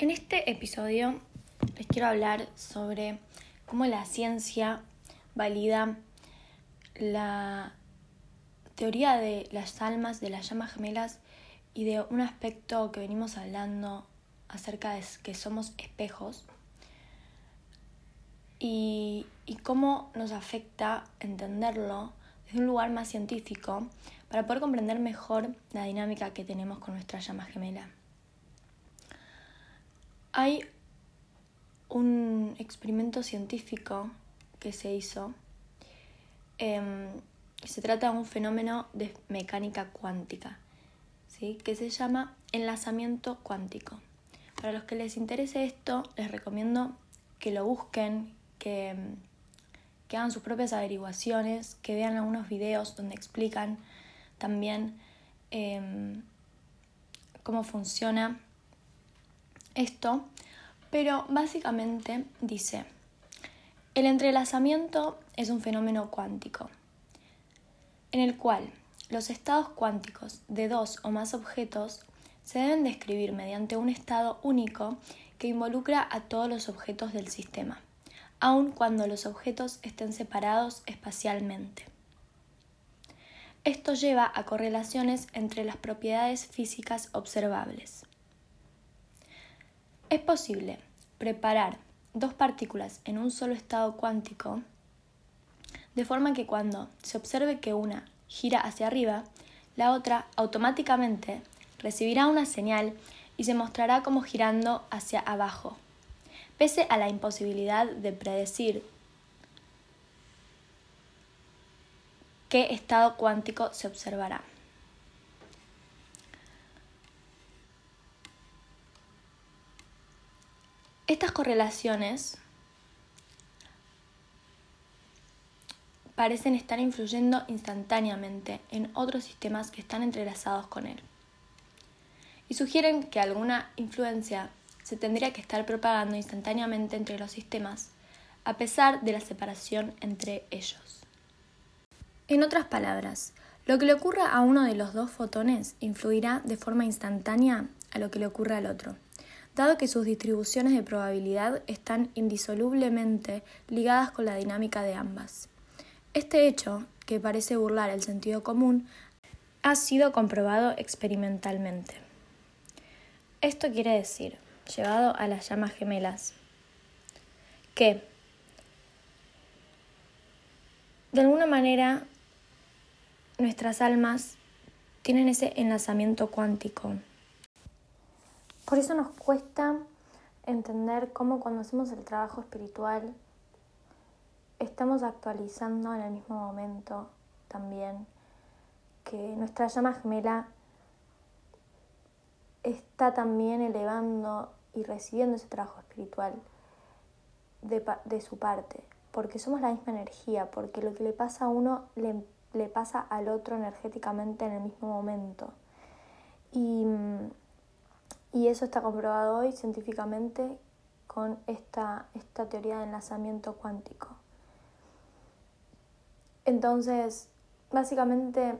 En este episodio les quiero hablar sobre cómo la ciencia valida la teoría de las almas, de las llamas gemelas y de un aspecto que venimos hablando acerca de que somos espejos y, cómo nos afecta entenderlo desde un lugar más científico para poder comprender mejor la dinámica que tenemos con nuestra llama gemela. Hay un experimento científico que se hizo. Em, se trata de un fenómeno de mecánica cuántica, ¿sí? que se llama enlazamiento cuántico. Para los que les interese esto, les recomiendo que lo busquen, que, que hagan sus propias averiguaciones, que vean algunos videos donde explican también em, cómo funciona esto, pero básicamente dice, el entrelazamiento es un fenómeno cuántico, en el cual los estados cuánticos de dos o más objetos se deben describir mediante un estado único que involucra a todos los objetos del sistema, aun cuando los objetos estén separados espacialmente. Esto lleva a correlaciones entre las propiedades físicas observables. Es posible preparar dos partículas en un solo estado cuántico de forma que cuando se observe que una gira hacia arriba, la otra automáticamente recibirá una señal y se mostrará como girando hacia abajo, pese a la imposibilidad de predecir qué estado cuántico se observará. Estas correlaciones parecen estar influyendo instantáneamente en otros sistemas que están entrelazados con él. Y sugieren que alguna influencia se tendría que estar propagando instantáneamente entre los sistemas, a pesar de la separación entre ellos. En otras palabras, lo que le ocurra a uno de los dos fotones influirá de forma instantánea a lo que le ocurra al otro dado que sus distribuciones de probabilidad están indisolublemente ligadas con la dinámica de ambas. Este hecho, que parece burlar el sentido común, ha sido comprobado experimentalmente. Esto quiere decir, llevado a las llamas gemelas, que de alguna manera nuestras almas tienen ese enlazamiento cuántico por eso nos cuesta entender cómo cuando hacemos el trabajo espiritual estamos actualizando en el mismo momento también que nuestra llama gemela está también elevando y recibiendo ese trabajo espiritual de, de, su parte, porque somos la misma energía, porque lo que le pasa a uno le, le pasa al otro energéticamente en el mismo momento. Y mm, y eso está comprobado hoy científicamente con esta, esta teoría de enlazamiento cuántico. Entonces, básicamente,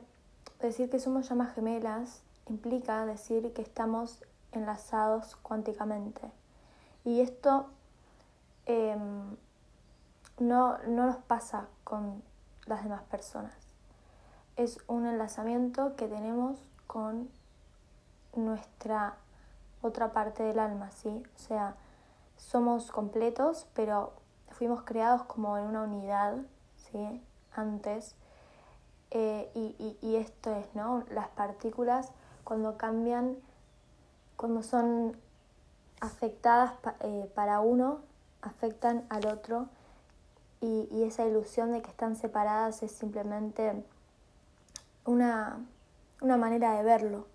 decir que somos llamas gemelas implica decir que estamos enlazados cuánticamente. Y esto em, no, no nos pasa con las demás personas. Es un enlazamiento que tenemos con nuestra otra parte del alma, ¿sí? O sea, somos completos, pero fuimos creados como en una unidad, ¿sí? Antes. Eh, y, y, esto es, ¿no? Las partículas cuando cambian, cuando son afectadas eh, para uno, afectan al otro y, y, esa ilusión de que están separadas es simplemente una, una manera de verlo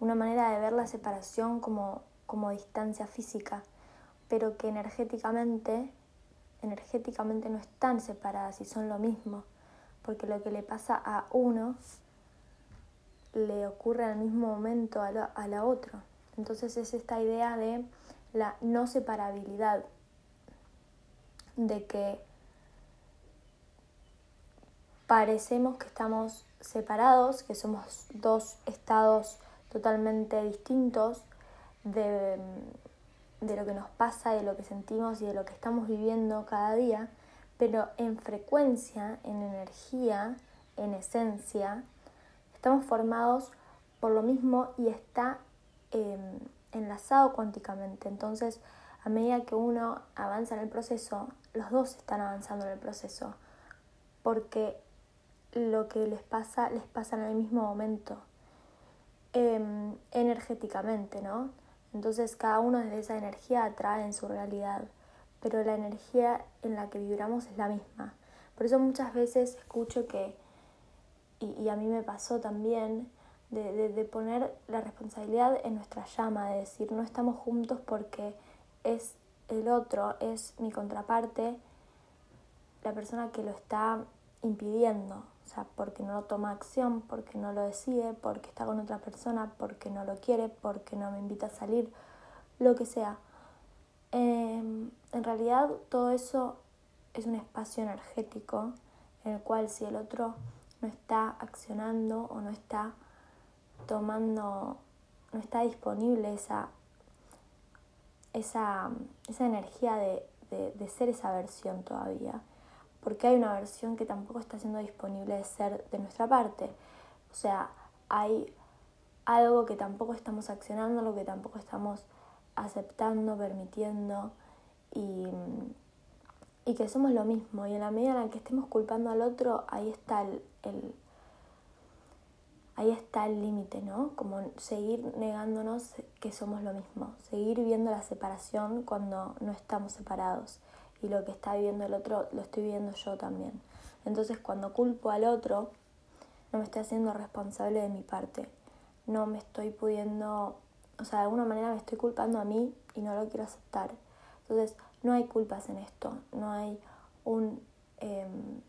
una manera de ver la separación como, como distancia física, pero que energéticamente, energéticamente no están separadas y son lo mismo, porque lo que le pasa a uno le ocurre al mismo momento a la, a la otra. Entonces es esta idea de la no separabilidad, de que parecemos que estamos separados, que somos dos estados totalmente distintos de, de lo que nos pasa, de lo que sentimos y de lo que estamos viviendo cada día, pero en frecuencia, en energía, en esencia, estamos formados por lo mismo y está em, enlazado cuánticamente. Entonces, a medida que uno avanza en el proceso, los dos están avanzando en el proceso, porque lo que les pasa, les pasa en el mismo momento, em, energéticamente, ¿no? Entonces cada uno desde esa energía atrae en su realidad, pero la energía en la que vibramos es la misma. Por eso muchas veces escucho que, y, a mí me pasó también, de, de, poner la responsabilidad en nuestra llama, de decir no estamos juntos porque es el otro, es mi contraparte, la persona que lo está impidiendo, o sea, porque no toma acción, porque no lo decide, porque está con otra persona, porque no lo quiere, porque no me invita a salir, lo que sea. Em, en realidad todo eso es un espacio energético en el cual si el otro no está accionando o no está tomando, no está disponible esa, esa, esa energía de, de ser esa versión todavía, porque hay una versión que tampoco está siendo disponible de ser de nuestra parte. O sea, hay algo que tampoco estamos accionando, lo que tampoco estamos aceptando, permitiendo y, y, que somos lo mismo. Y en la medida en la que estemos culpando al otro, ahí está el, el ahí está el límite, ¿no? Como seguir negándonos que somos lo mismo, seguir viendo la separación cuando no estamos separados y lo que está viviendo el otro lo estoy viviendo yo también. Entonces cuando culpo al otro, no me estoy haciendo responsable de mi parte. No me estoy pudiendo, o sea, de alguna manera me estoy culpando a mí y no lo quiero aceptar. Entonces no hay culpas en esto, no hay un... Em,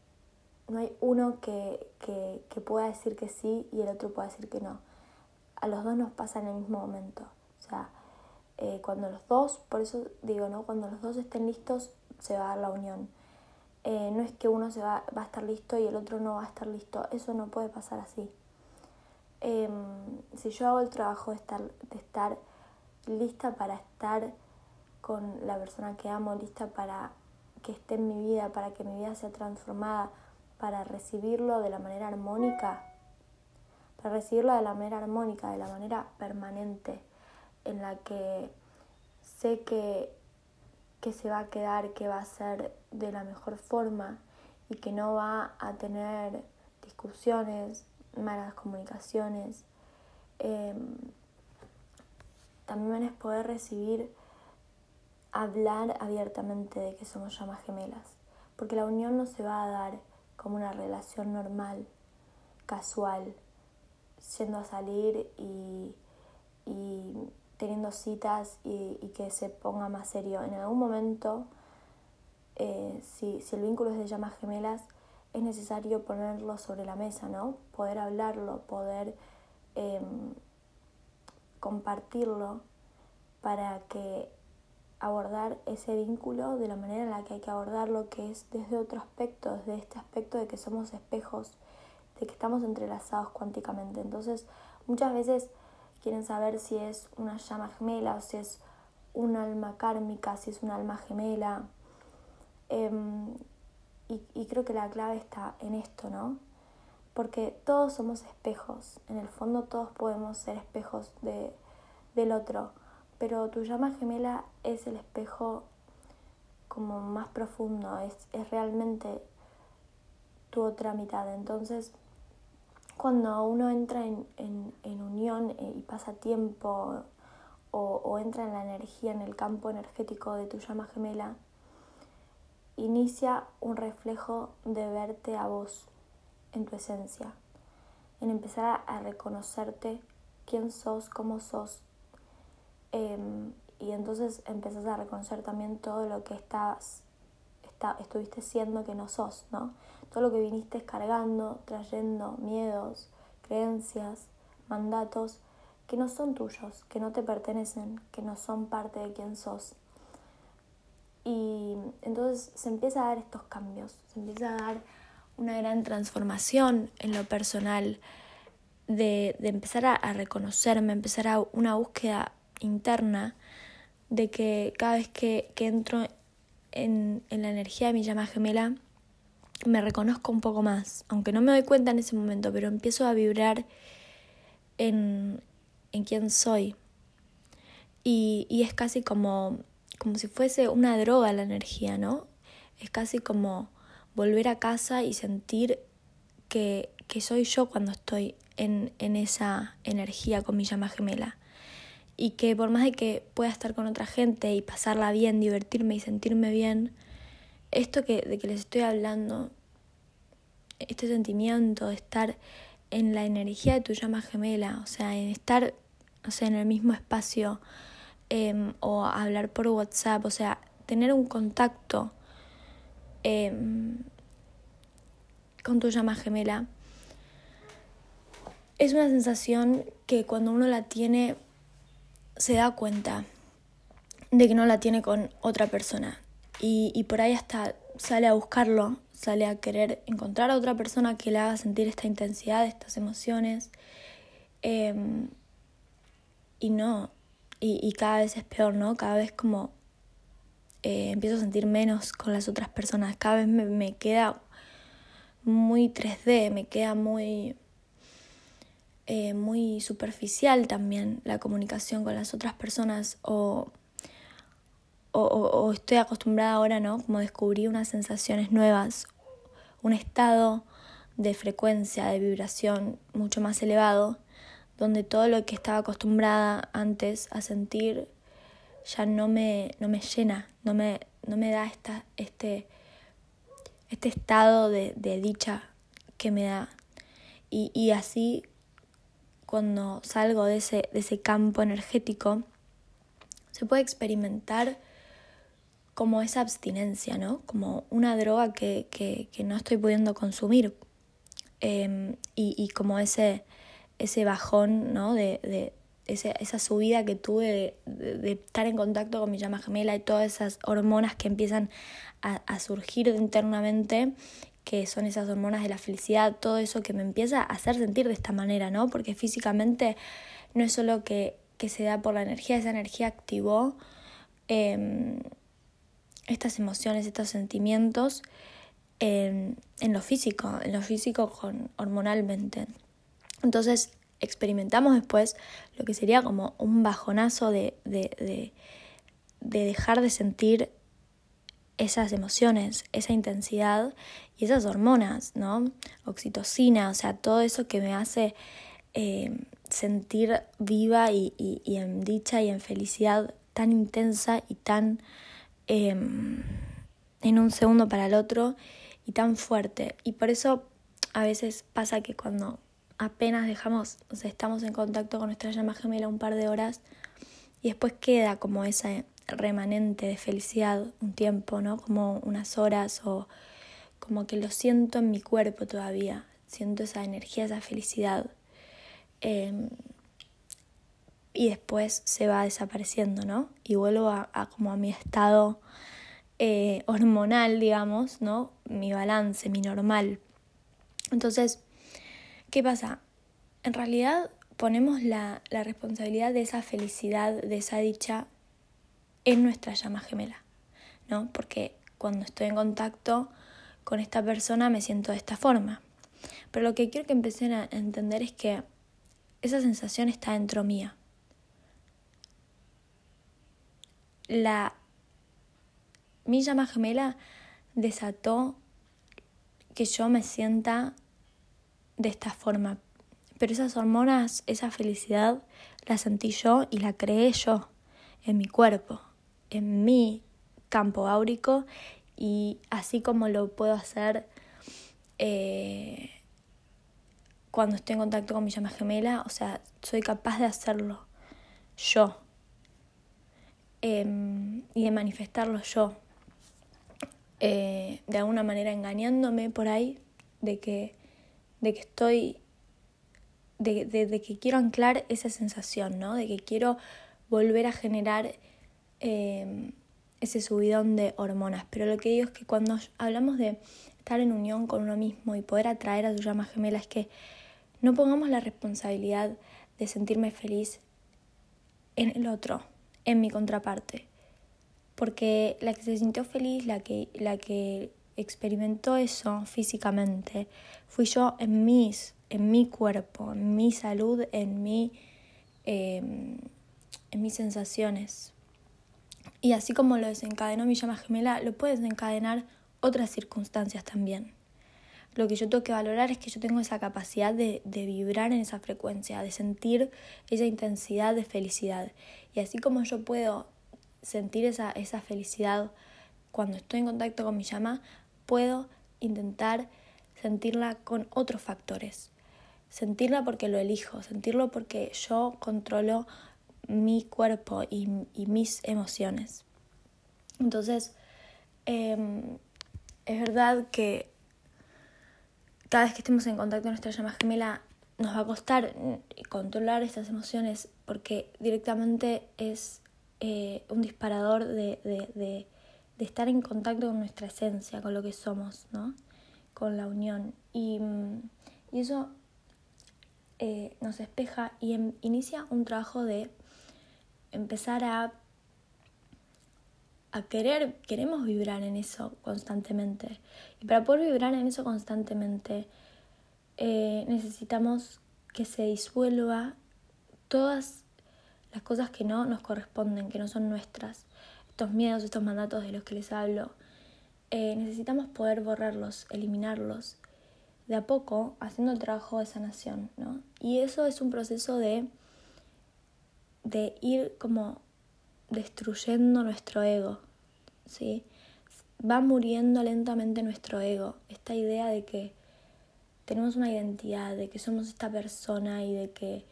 no hay uno que, que, que pueda decir que sí y el otro pueda decir que no. A los dos nos pasa en el mismo momento. O sea, eh, cuando los dos, por eso digo, ¿no? Cuando los dos estén listos, se va a dar la unión. Eh, no es que uno se va, va, a estar listo y el otro no va a estar listo. Eso no puede pasar así. Em, si yo hago el trabajo de estar, de estar lista para estar con la persona que amo, lista para que esté en mi vida, para que mi vida sea transformada, para recibirlo de la manera armónica, para recibirlo de la manera armónica, de la manera permanente, en la que sé que que se va a quedar, que va a ser de la mejor forma y que no va a tener discusiones, malas comunicaciones. Em, también es poder recibir, hablar abiertamente de que somos llamas gemelas, porque la unión no se va a dar como una relación normal, casual, yendo a salir y, y teniendo citas y, que se ponga más serio. En algún momento, eh, si, el vínculo es de llamas gemelas, es necesario ponerlo sobre la mesa, ¿no? Poder hablarlo, poder em, compartirlo para que abordar ese vínculo de la manera en la que hay que abordarlo, que es desde otro aspecto, desde este aspecto de que somos espejos, de que estamos entrelazados cuánticamente. Entonces, muchas veces quieren saber si es una llama gemela o si es un alma kármica, si es un alma gemela. Em, y, creo que la clave está en esto, ¿no? Porque todos somos espejos, en el fondo todos podemos ser espejos de, del otro, pero tu llama gemela es el espejo como más profundo, es, es realmente tu otra mitad. Entonces, cuando uno entra en, unión eh, y pasa tiempo o, entra en la energía, en el campo energético de tu llama gemela, inicia un reflejo de verte a vos en tu esencia, en empezar a, reconocerte quién sos, cómo sos, em, y entonces empezás a reconocer también todo lo que estás, estuviste siendo que no sos, ¿no? todo lo que viniste cargando, trayendo miedos, creencias, mandatos que no son tuyos, que no te pertenecen, que no son parte de quien sos. Y entonces se empieza a dar estos cambios, se empieza a dar una gran transformación en lo personal, de, empezar a, reconocerme, empezar a una búsqueda interna de que cada vez que, entro en, la energía de mi llama gemela, me reconozco un poco más, aunque no me doy cuenta en ese momento, pero empiezo a vibrar en, en quién soy. Y, y, es casi como, como si fuese una droga la energía, ¿no? Es casi como volver a casa y sentir que, que soy yo cuando estoy en, en esa energía con mi llama gemela. Y que por más de que pueda estar con otra gente y pasarla bien, divertirme y sentirme bien, esto que, de que les estoy hablando, este sentimiento de estar en la energía de tu llama gemela, o sea, en estar, o sea, en el mismo espacio em, o hablar por WhatsApp, o sea, tener un contacto em, con tu llama gemela, es una sensación que cuando uno la tiene se da cuenta de que no la tiene con otra persona y, y por ahí hasta sale a buscarlo, sale a querer encontrar a otra persona que le haga sentir esta intensidad, estas emociones. Em, y no, y, cada vez es peor, ¿no? Cada vez como eh, empiezo a sentir menos con las otras personas, cada vez me, me queda muy 3D, me queda muy, eh, muy superficial también la comunicación con las otras personas o o, estoy acostumbrada ahora, ¿no? Como descubrí unas sensaciones nuevas, un estado de frecuencia, de vibración mucho más elevado, donde todo lo que estaba acostumbrada antes a sentir ya no me, no me llena, no me, no me da esta, este, este estado de, de dicha que me da. Y, y así, cuando salgo de ese, de ese campo energético, se puede experimentar como esa abstinencia, ¿no? Como una droga que, que, que no estoy pudiendo consumir. Em, y, y, como ese, ese bajón, ¿no? De, de ese, esa subida que tuve de, estar en contacto con mi llama gemela y todas esas hormonas que empiezan a surgir internamente que son esas hormonas de la felicidad, todo eso que me empieza a hacer sentir de esta manera, ¿no? Porque físicamente no es solo que, que se da por la energía, esa energía activó eh, estas emociones, estos sentimientos en, en lo físico, en lo físico hormonalmente. Entonces experimentamos después lo que sería como un bajonazo de, de, de dejar de sentir esas emociones, esa intensidad y esas hormonas, ¿no? Oxitocina, o sea, todo eso que me hace eh, sentir viva y, en dicha y en felicidad tan intensa y tan Em, en un segundo para el otro y tan fuerte. Y por eso a veces pasa que cuando apenas dejamos, o sea, estamos en contacto con nuestra llama gemela un par de horas y después queda como ese remanente de felicidad un tiempo, ¿no? Como unas horas o como que lo siento en mi cuerpo todavía, siento esa energía, esa felicidad. Em, y después se va desapareciendo, ¿no? Y vuelvo a, como a mi estado eh, hormonal, digamos, ¿no? Mi balance, mi normal. Entonces, ¿qué pasa? En realidad ponemos la, la responsabilidad de esa felicidad, de esa dicha, en nuestra llama gemela, ¿no? Porque cuando estoy en contacto con esta persona me siento de esta forma. Pero lo que quiero que empiecen a entender es que esa sensación está dentro mía. la mi llama gemela desató que yo me sienta de esta forma. Pero esas hormonas, esa felicidad, la sentí yo y la creé yo en mi cuerpo, en mi campo áurico y así como lo puedo hacer eh, cuando estoy en contacto con mi llama gemela, o sea, soy capaz de hacerlo yo Em, y de manifestarlo yo. Eh, de alguna manera engañándome por ahí de que, de que estoy, de, de, que quiero anclar esa sensación, ¿no? De que quiero volver a generar em, ese subidón de hormonas. Pero lo que digo es que cuando hablamos de estar en unión con uno mismo y poder atraer a tu llama gemela es que no pongamos la responsabilidad de sentirme feliz en el otro en mi contraparte. Porque la que se sintió feliz, la que, la que experimentó eso físicamente, fui yo en mis, en mi cuerpo, en mi salud, en mi, em, en mis sensaciones. Y así como lo desencadenó mi llama gemela, lo puede desencadenar otras circunstancias también. Lo que yo tengo que valorar es que yo tengo esa capacidad de, de, vibrar en esa frecuencia, de sentir esa intensidad de felicidad. Y así como yo puedo sentir esa, esa felicidad cuando estoy en contacto con mi llama, puedo intentar sentirla con otros factores. Sentirla porque lo elijo, sentirlo porque yo controlo mi cuerpo y, y mis emociones. Entonces, eh, es verdad que cada vez que estemos en contacto con nuestra llama gemela nos va a costar controlar estas emociones porque directamente es eh, un disparador de, de, de, estar en contacto con nuestra esencia, con lo que somos, ¿no? con la unión. Y, y eso eh, nos espeja y em, inicia un trabajo de empezar a, a querer, queremos vibrar en eso constantemente. Y para poder vibrar en eso constantemente, eh, necesitamos que se disuelva todas las cosas que no nos corresponden, que no son nuestras, estos miedos, estos mandatos de los que les hablo. Eh, necesitamos poder borrarlos, eliminarlos, de a poco, haciendo el trabajo de sanación, ¿no? Y eso es un proceso de, de ir como destruyendo nuestro ego, ¿sí? va muriendo lentamente nuestro ego, esta idea de que tenemos una identidad, de que somos esta persona y de que,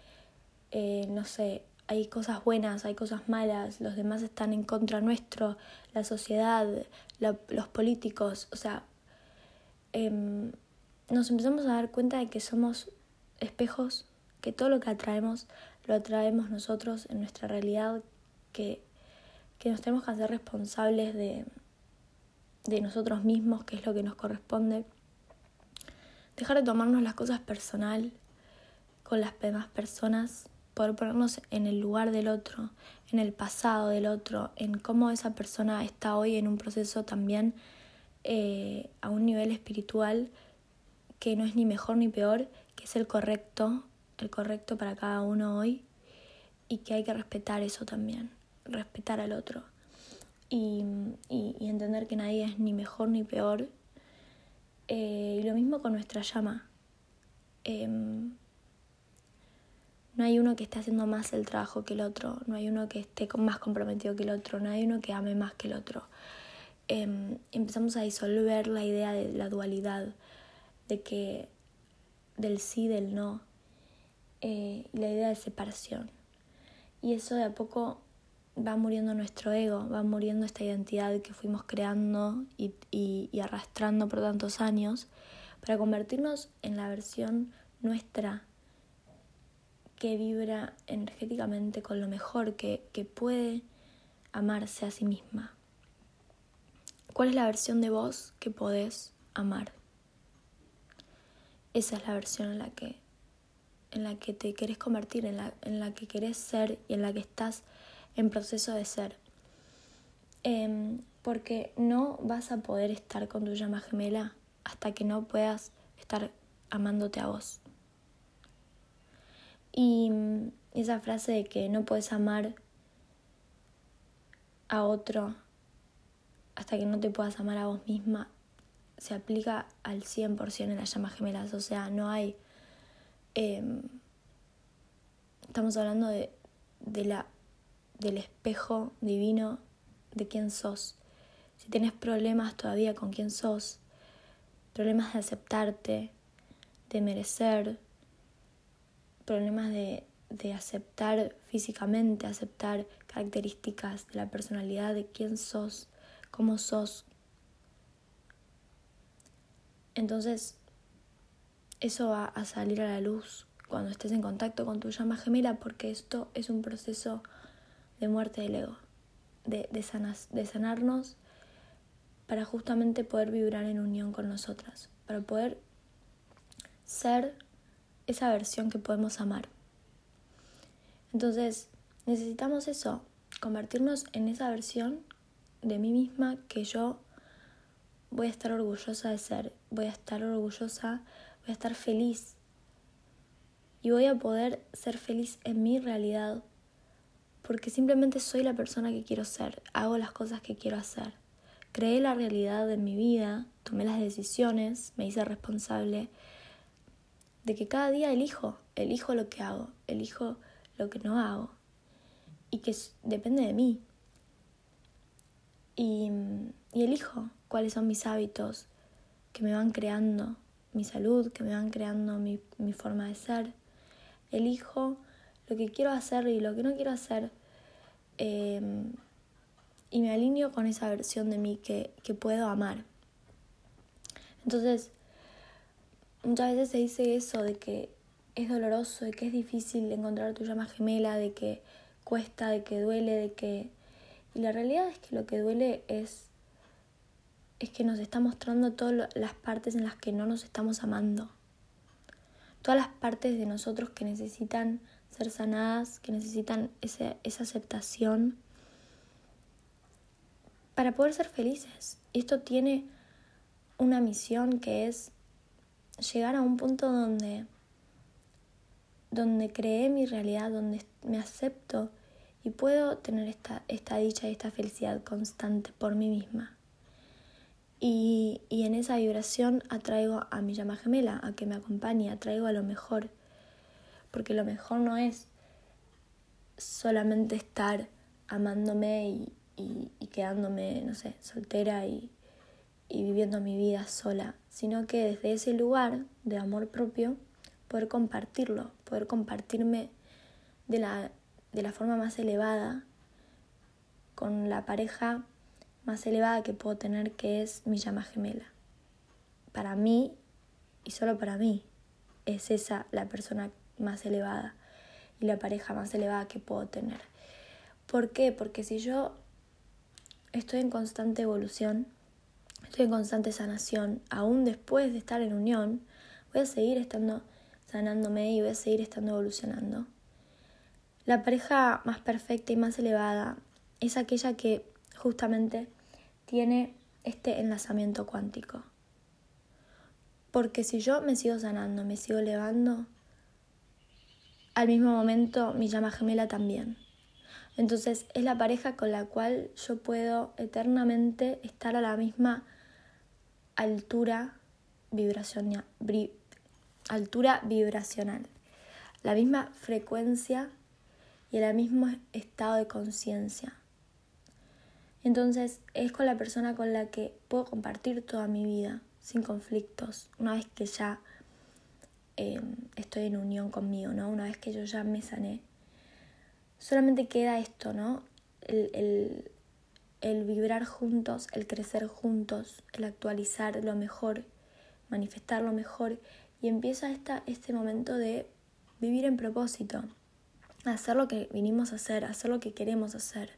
eh, no sé, hay cosas buenas, hay cosas malas, los demás están en contra nuestro, la sociedad, los políticos, o sea, em, nos empezamos a dar cuenta de que somos espejos, que todo lo que atraemos lo atraemos nosotros en nuestra realidad, que, que nos tenemos que hacer responsables de, de nosotros mismos, que es lo que nos corresponde. Dejar de tomarnos las cosas personal con las demás personas, poder ponernos en el lugar del otro, en el pasado del otro, en cómo esa persona está hoy en un proceso también eh, a un nivel espiritual que no es ni mejor ni peor, que es el correcto, el correcto para cada uno hoy y que hay que respetar eso también, respetar al otro y, y, entender que nadie es ni mejor ni peor. Eh, y lo mismo con nuestra llama. Em, no hay uno que esté haciendo más el trabajo que el otro, no hay uno que esté más comprometido que el otro, no hay uno que ame más que el otro. Em, empezamos a disolver la idea de la dualidad, de que del sí, del no, eh, la idea de separación. Y eso de a poco va muriendo nuestro ego, va muriendo esta identidad que fuimos creando y, y, arrastrando por tantos años para convertirnos en la versión nuestra que vibra energéticamente con lo mejor, que, que puede amarse a sí misma. ¿Cuál es la versión de vos que podés amar? Esa es la versión en la que, en la que te querés convertir, en la, en la que querés ser y en la que estás en proceso de ser. Em, porque no vas a poder estar con tu llama gemela hasta que no puedas estar amándote a vos. Y mm, esa frase de que no puedes amar a otro hasta que no te puedas amar a vos misma se aplica al 100% en las llamas gemelas. O sea, no hay... Em, estamos hablando de, de la del espejo divino de quién sos. Si tienes problemas todavía con quién sos, problemas de aceptarte, de merecer, problemas de, de aceptar físicamente, aceptar características de la personalidad de quién sos, cómo sos. Entonces, eso va a salir a la luz cuando estés en contacto con tu llama gemela porque esto es un proceso de muerte del ego, de, de, sanarnos para justamente poder vibrar en unión con nosotras, para poder ser esa versión que podemos amar. Entonces, necesitamos eso, convertirnos en esa versión de mí misma que yo voy a estar orgullosa de ser, voy a estar orgullosa, voy a estar feliz y voy a poder ser feliz en mi realidad porque simplemente soy la persona que quiero ser, hago las cosas que quiero hacer. Creé la realidad de mi vida, tomé las decisiones, me hice responsable de que cada día elijo, elijo lo que hago, elijo lo que no hago y que depende de mí. Y, y elijo cuáles son mis hábitos que me van creando mi salud, que me van creando mi, mi forma de ser. Elijo lo que quiero hacer y lo que no quiero hacer. Em, y me alineo con esa versión de mí que, que puedo amar. Entonces, muchas veces se dice eso de que es doloroso, de que es difícil encontrar tu llama gemela, de que cuesta, de que duele, de que... Y la realidad es que lo que duele es, es que nos está mostrando todas las partes en las que no nos estamos amando. Todas las partes de nosotros que necesitan ser sanadas, que necesitan esa aceptación para poder ser felices. Y esto tiene una misión que es llegar a un punto donde, donde creé mi realidad, donde me acepto y puedo tener esta, esta dicha y esta felicidad constante por mí misma. Y, y en esa vibración atraigo a mi llama gemela, a que me acompañe, atraigo a lo mejor. Porque lo mejor no es solamente estar amándome y, quedándome, no sé, soltera y, viviendo mi vida sola, sino que desde ese lugar de amor propio poder compartirlo, poder compartirme de la, de la forma más elevada con la pareja más elevada que puedo tener, que es mi llama gemela. Para mí, y solo para mí, es esa la persona más elevada y la pareja más elevada que puedo tener. ¿Por qué? Porque si yo estoy en constante evolución, estoy en constante sanación, aún después de estar en unión, voy a seguir estando sanándome y voy a seguir estando evolucionando. La pareja más perfecta y más elevada es aquella que justamente tiene este enlazamiento cuántico. Porque si yo me sigo sanando, me sigo elevando, al mismo momento mi llama gemela también. Entonces es la pareja con la cual yo puedo eternamente estar a la misma altura vibracional, altura vibracional, la misma frecuencia y el mismo estado de conciencia. Entonces es con la persona con la que puedo compartir toda mi vida sin conflictos, una vez que ya Em, estoy en unión conmigo, ¿no? Una vez que yo ya me sané. Solamente queda esto, ¿no? El, el vibrar juntos, el crecer juntos, el actualizar lo mejor, manifestar lo mejor y empieza esta, este momento de vivir en propósito, hacer lo que vinimos a hacer, hacer lo que queremos hacer,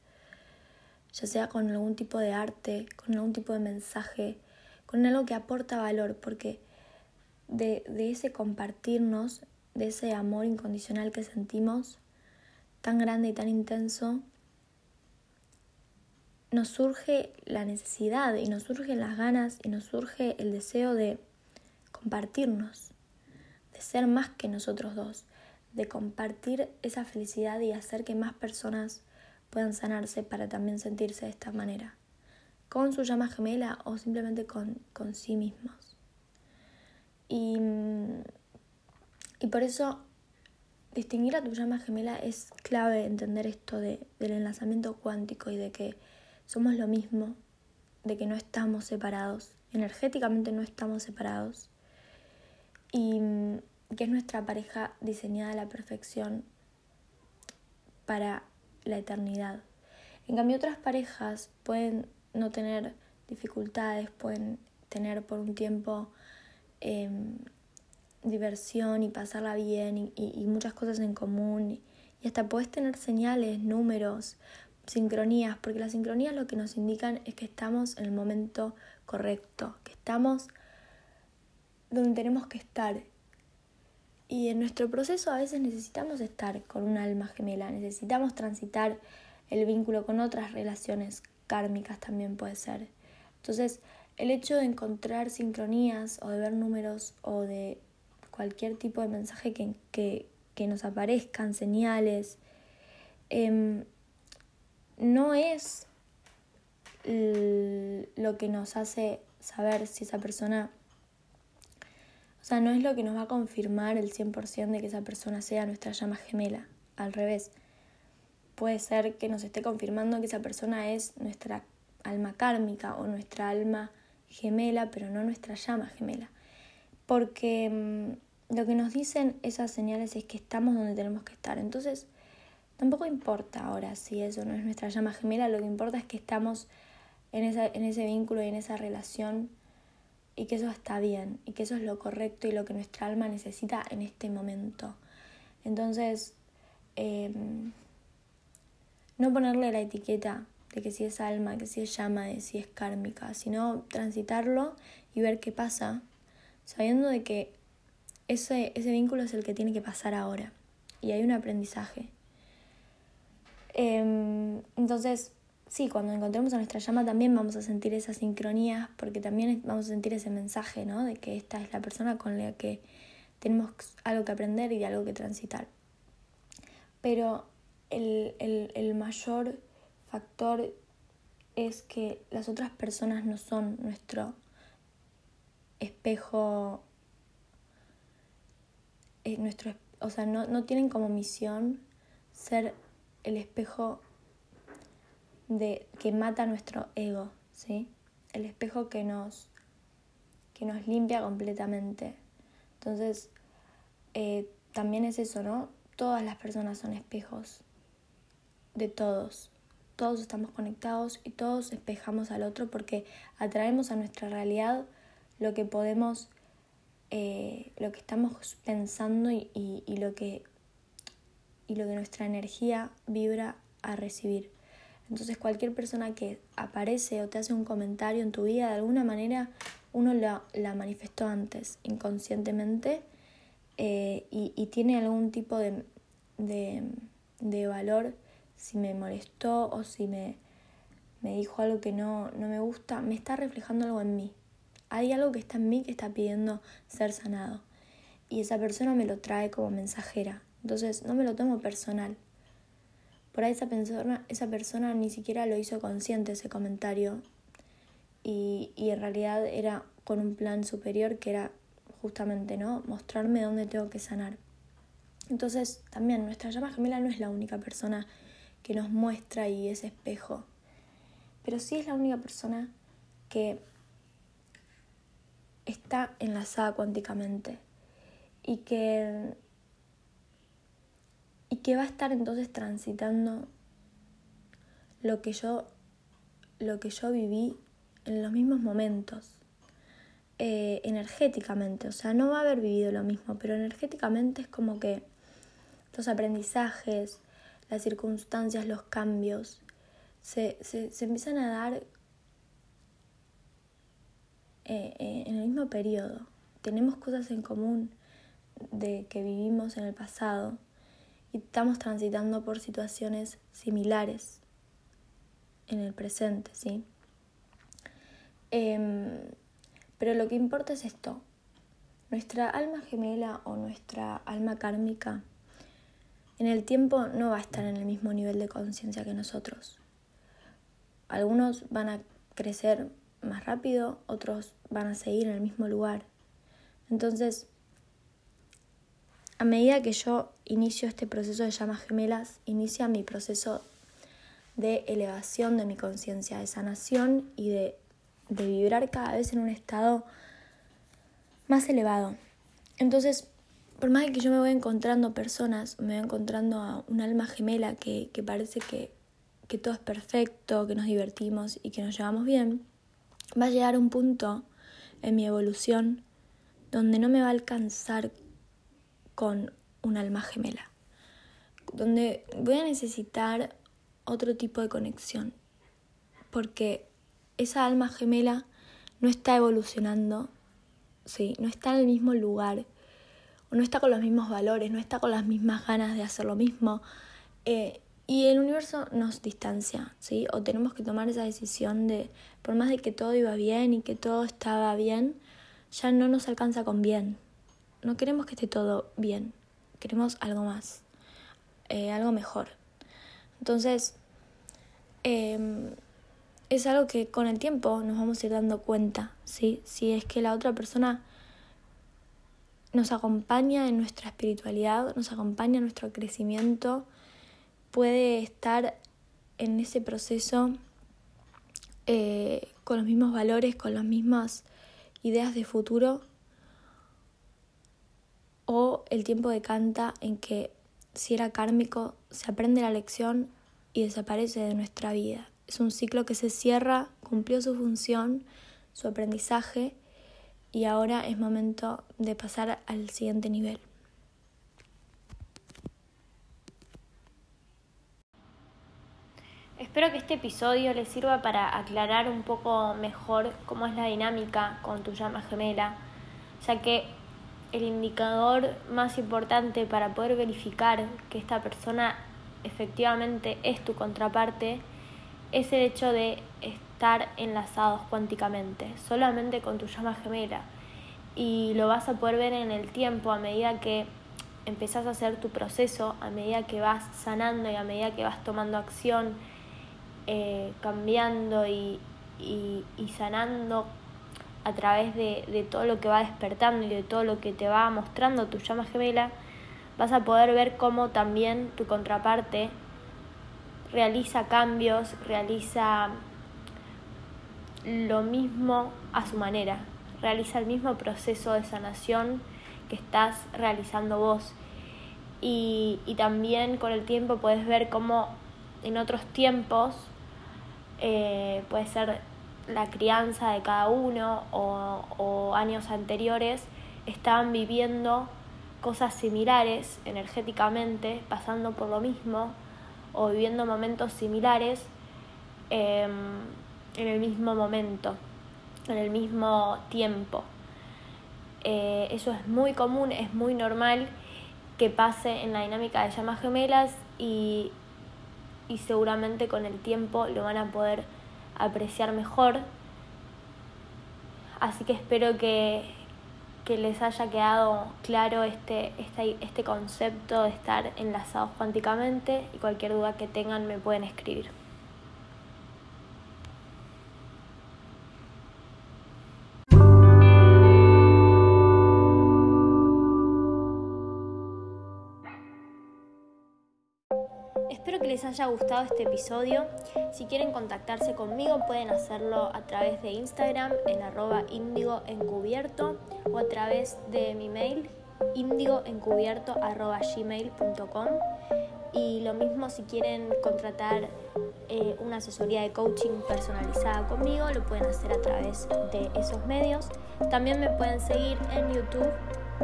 ya sea con algún tipo de arte, con algún tipo de mensaje, con algo que aporta valor, porque de, ese compartirnos, de ese amor incondicional que sentimos, tan grande y tan intenso, nos surge la necesidad y nos surgen las ganas y nos surge el deseo de compartirnos, de ser más que nosotros dos, de compartir esa felicidad y hacer que más personas puedan sanarse para también sentirse de esta manera, con su llama gemela o simplemente con, con sí mismos. Y, y por eso distinguir a tu llama gemela es clave entender esto de, del enlazamiento cuántico y de que somos lo mismo, de que no estamos separados, energéticamente no estamos separados y que es nuestra pareja diseñada a la perfección para la eternidad. En cambio otras parejas pueden no tener dificultades, pueden tener por un tiempo Em, diversión y pasarla bien y, muchas cosas en común. Y hasta puedes tener señales, números, sincronías, porque las sincronías lo que nos indican es que estamos en el momento correcto, que estamos donde tenemos que estar. Y en nuestro proceso a veces necesitamos estar con un alma gemela, necesitamos transitar el vínculo con otras relaciones kármicas también puede ser. Entonces, el hecho de encontrar sincronías o de ver números o de cualquier tipo de mensaje que, que, nos aparezcan, señales, em, no es lo que nos hace saber si esa persona, sea, no es lo que nos va a confirmar el 100% de que esa persona sea nuestra llama gemela, al revés. Puede ser que nos esté confirmando que esa persona es nuestra alma kármica o nuestra alma gemela, pero no nuestra llama gemela. Porque mm, lo que nos dicen esas señales es que estamos donde tenemos que estar. Entonces, tampoco importa ahora si eso no es nuestra llama gemela, lo que importa es que estamos en, esa, en ese vínculo y en esa relación y que eso está bien y que eso es lo correcto y lo que nuestra alma necesita en este momento. Entonces, em, no ponerle la etiqueta de que si es alma, que si es llama, de si es kármica, sino transitarlo y ver qué pasa, sabiendo de que ese, ese vínculo es el que tiene que pasar ahora y hay un aprendizaje. Em, entonces, sí, cuando encontremos a nuestra llama también vamos a sentir esas sincronías, porque también vamos a sentir ese mensaje, ¿no? De que esta es la persona con la que tenemos algo que aprender y algo que transitar. Pero el, el, el mayor factor es que las otras personas no son nuestro espejo, eh, nuestro, o sea, no, no tienen como misión ser el espejo de, que mata nuestro ego, ¿sí? El espejo que nos, que nos limpia completamente. Entonces, eh, también es eso, ¿no? Todas las personas son espejos de todos. Todos estamos conectados y todos espejamos al otro porque atraemos a nuestra realidad lo que podemos, eh, lo que estamos pensando y, y, lo que, y lo que nuestra energía vibra a recibir. Entonces cualquier persona que aparece o te hace un comentario en tu vida, de alguna manera uno la, la manifestó antes, inconscientemente, eh, y, y, tiene algún tipo de, de, de, valor si me molestó o si me, me dijo algo que no, no me gusta, me está reflejando algo en mí. Hay algo que está en mí que está pidiendo ser sanado. Y esa persona me lo trae como mensajera. Entonces no me lo tomo personal. Por ahí esa persona, esa persona ni siquiera lo hizo consciente ese comentario. Y, y en realidad era con un plan superior que era justamente no mostrarme dónde tengo que sanar. Entonces también nuestra llama gemela no es la única persona que nos muestra y es espejo, pero sí es la única persona que está enlazada cuánticamente. Y que y que va a estar entonces transitando lo que yo, lo que yo viví en los mismos momentos, eh, energéticamente, o sea, no va a haber vivido lo mismo, pero energéticamente es como que los aprendizajes, las circunstancias, los cambios, se, se, se empiezan a dar eh, eh, en el mismo periodo. Tenemos cosas en común de que vivimos en el pasado y estamos transitando por situaciones similares en el presente, ¿sí? Em, pero lo que importa es esto. Nuestra alma gemela o nuestra alma kármica en el tiempo no va a estar en el mismo nivel de conciencia que nosotros. Algunos van a crecer más rápido, otros van a seguir en el mismo lugar. Entonces, a medida que yo inicio este proceso de llamas gemelas, inicia mi proceso de elevación de mi conciencia, de sanación y de, de, vibrar cada vez en un estado más elevado. Entonces, por más que yo me voy encontrando personas, me voy encontrando a un alma gemela que, que parece que, que todo es perfecto, que nos divertimos y que nos llevamos bien, va a llegar un punto en mi evolución donde no me va a alcanzar con un alma gemela, donde voy a necesitar otro tipo de conexión, porque esa alma gemela no está evolucionando, ¿sí? no está en el mismo lugar, no está con los mismos valores, no está con las mismas ganas de hacer lo mismo, eh, y el universo nos distancia, ¿sí? O tenemos que tomar esa decisión de, por más de que todo iba bien y que todo estaba bien, ya no nos alcanza con bien. No queremos que esté todo bien, queremos algo más, eh, algo mejor. Entonces, em, es algo que con el tiempo nos vamos a ir dando cuenta, ¿sí? Si es que la otra persona nos acompaña en nuestra espiritualidad, nos acompaña en nuestro crecimiento, puede estar en ese proceso eh, con los mismos valores, con las mismas ideas de futuro, o el tiempo decanta en que si era kármico, se aprende la lección y desaparece de nuestra vida. Es un ciclo que se cierra, cumplió su función, su aprendizaje y ahora es momento de pasar al siguiente nivel. Espero que este episodio les sirva para aclarar un poco mejor cómo es la dinámica con tu llama gemela, ya que el indicador más importante para poder verificar que esta persona efectivamente es tu contraparte es el hecho de estar enlazados cuánticamente, solamente con tu llama gemela. Y lo vas a poder ver en el tiempo a medida que empezás a hacer tu proceso, a medida que vas sanando y a medida que vas tomando acción eh, cambiando y, sanando a través de, todo lo que va despertando y de todo lo que te va mostrando tu llama gemela, vas a poder ver cómo también tu contraparte realiza cambios, realiza lo mismo a su manera, realiza el mismo proceso de sanación que estás realizando vos. Y, y también con el tiempo puedes ver cómo en otros tiempos eh, puede ser la crianza de cada uno o, años anteriores, estaban viviendo cosas similares energéticamente, pasando por lo mismo o viviendo momentos similares em, en el mismo momento, en el mismo tiempo. Eh, eso es muy común, es muy normal que pase en la dinámica de llamas gemelas y y seguramente con el tiempo lo van a poder apreciar mejor. Así que espero que, que les haya quedado claro este, este, este concepto de estar enlazados cuánticamente y cualquier duda que tengan me pueden escribir. Haya gustado este episodio. Si quieren contactarse conmigo pueden hacerlo a través de Instagram en arroba encubierto o a través de mi mail indigoencubierto arroba gmail.com y lo mismo si quieren contratar eh, una asesoría de coaching personalizada conmigo, lo pueden hacer a través de esos medios. También me pueden seguir en YouTube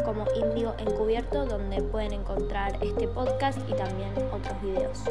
como Indigo Encubierto, donde pueden encontrar este podcast y también otros videos.